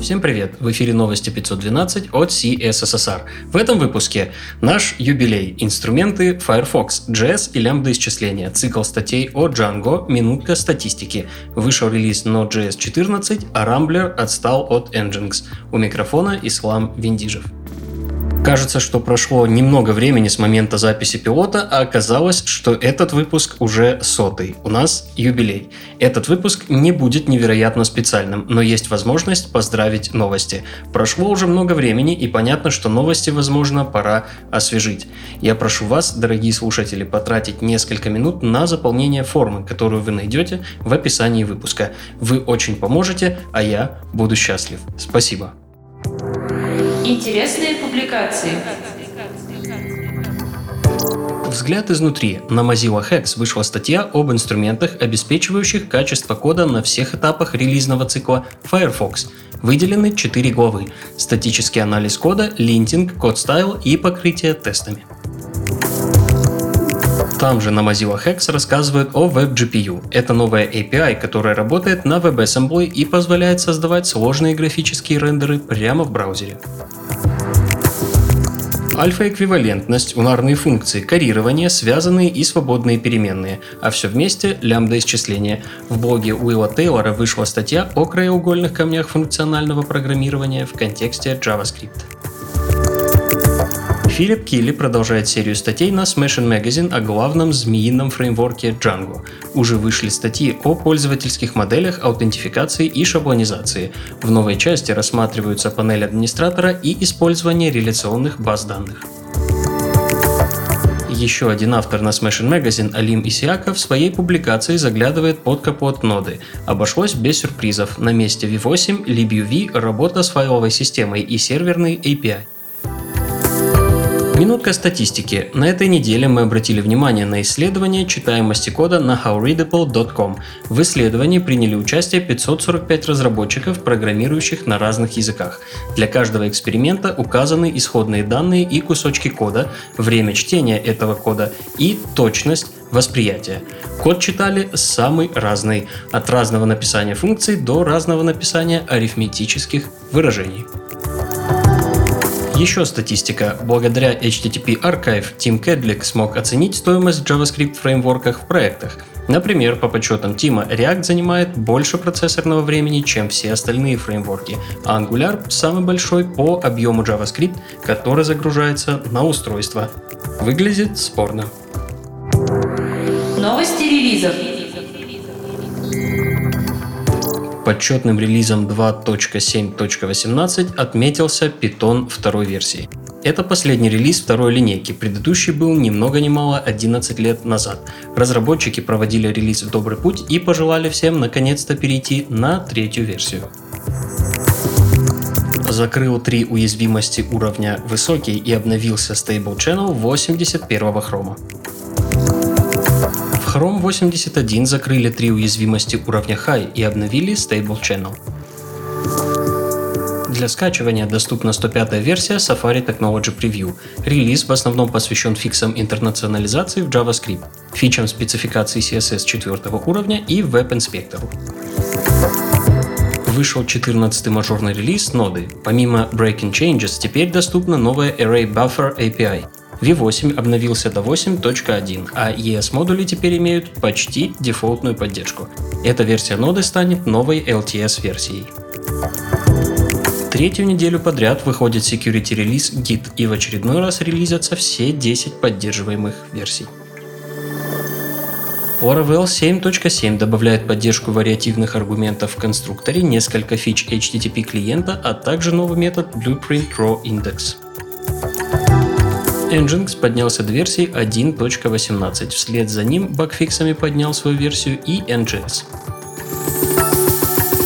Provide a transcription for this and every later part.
Всем привет! В эфире новости 512 от CSSR. В этом выпуске наш юбилей, инструменты Firefox, JS и лямбда исчисления, цикл статей о Django, минутка статистики. Вышел релиз Node.js 14, а Rambler отстал от Nginx. У микрофона Ислам Виндижев. Кажется, что прошло немного времени с момента записи пилота, а оказалось, что этот выпуск уже сотый. У нас юбилей. Этот выпуск не будет невероятно специальным, но есть возможность поздравить новости. Прошло уже много времени, и понятно, что новости, возможно, пора освежить. Я прошу вас, дорогие слушатели, потратить несколько минут на заполнение формы, которую вы найдете в описании выпуска. Вы очень поможете, а я буду счастлив. Спасибо. Интересные публикации. Взгляд изнутри. На Mozilla Hex вышла статья об инструментах, обеспечивающих качество кода на всех этапах релизного цикла Firefox. Выделены 4 главы. Статический анализ кода, линтинг, код стайл и покрытие тестами. Там же на Mozilla Hex рассказывают о WebGPU. Это новая API, которая работает на WebAssembly и позволяет создавать сложные графические рендеры прямо в браузере. Альфа-эквивалентность, унарные функции, карирование, связанные и свободные переменные, а все вместе лямбда исчисления. В блоге Уилла Тейлора вышла статья о краеугольных камнях функционального программирования в контексте JavaScript. Филипп Килли продолжает серию статей на Smashing Magazine о главном змеином фреймворке Django. Уже вышли статьи о пользовательских моделях аутентификации и шаблонизации. В новой части рассматриваются панель администратора и использование реляционных баз данных. Еще один автор на Smashing Magazine, Алим Исиака, в своей публикации заглядывает под капот ноды. Обошлось без сюрпризов. На месте V8 LibUV работа с файловой системой и серверной API. Минутка статистики. На этой неделе мы обратили внимание на исследование читаемости кода на howreadable.com. В исследовании приняли участие 545 разработчиков, программирующих на разных языках. Для каждого эксперимента указаны исходные данные и кусочки кода, время чтения этого кода и точность восприятия. Код читали самый разный, от разного написания функций до разного написания арифметических выражений. Еще статистика. Благодаря HTTP Archive Тим Кедлик смог оценить стоимость JavaScript фреймворках в проектах. Например, по подсчетам Тима, React занимает больше процессорного времени, чем все остальные фреймворки, а Angular самый большой по объему JavaScript, который загружается на устройство. Выглядит спорно. Новости релизов. Подсчетным релизом 2.7.18 отметился Python второй версии. Это последний релиз второй линейки, предыдущий был ни много ни мало 11 лет назад. Разработчики проводили релиз в добрый путь и пожелали всем наконец-то перейти на третью версию. Закрыл три уязвимости уровня высокий и обновился Stable Channel 81 хрома. Chrome 81 закрыли три уязвимости уровня High и обновили Stable Channel. Для скачивания доступна 105 версия Safari Technology Preview. Релиз в основном посвящен фиксам интернационализации в JavaScript, фичам спецификации CSS 4 уровня и веб-инспектору. Вышел 14-й мажорный релиз ноды. Помимо Breaking Changes, теперь доступна новая Array Buffer API, V8 обновился до 8.1, а ES-модули теперь имеют почти дефолтную поддержку. Эта версия ноды станет новой LTS-версией. Третью неделю подряд выходит security релиз Git, и в очередной раз релизятся все 10 поддерживаемых версий. Laravel 7.7 добавляет поддержку вариативных аргументов в конструкторе, несколько фич HTTP клиента, а также новый метод Blueprint Raw Index. Nginx поднялся до версии 1.18, вслед за ним багфиксами поднял свою версию и Nginx.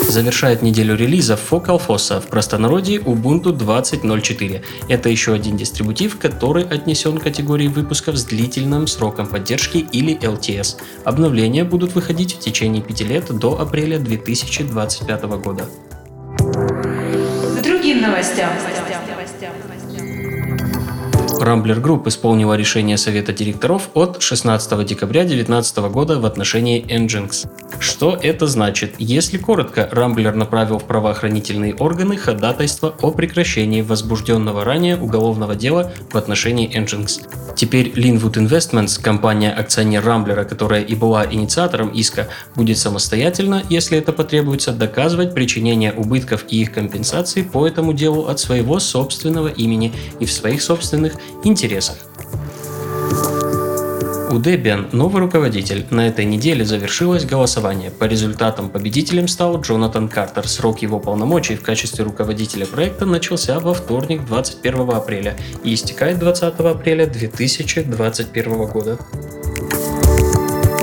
Завершает неделю релиза Focal Fossa в простонародье Ubuntu 20.04. Это еще один дистрибутив, который отнесен к категории выпусков с длительным сроком поддержки или LTS. Обновления будут выходить в течение 5 лет до апреля 2025 года. Другим новостям. Rambler Group исполнила решение Совета директоров от 16 декабря 2019 года в отношении Nginx. Что это значит? Если коротко, Рамблер направил в правоохранительные органы ходатайство о прекращении возбужденного ранее уголовного дела в отношении Nginx. Теперь Linwood Investments, компания-акционер Рамблера, которая и была инициатором иска, будет самостоятельно, если это потребуется, доказывать причинение убытков и их компенсации по этому делу от своего собственного имени и в своих собственных интересах. У Debian новый руководитель. На этой неделе завершилось голосование. По результатам победителем стал Джонатан Картер. Срок его полномочий в качестве руководителя проекта начался во вторник 21 апреля и истекает 20 апреля 2021 года.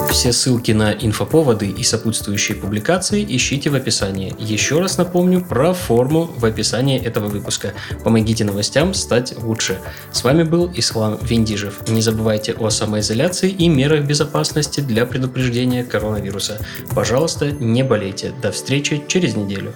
Все ссылки на инфоповоды и сопутствующие публикации ищите в описании. Еще раз напомню про форму в описании этого выпуска. Помогите новостям стать лучше. С вами был Ислам Виндижев. Не забывайте о самоизоляции и мерах безопасности для предупреждения коронавируса. Пожалуйста, не болейте. До встречи через неделю.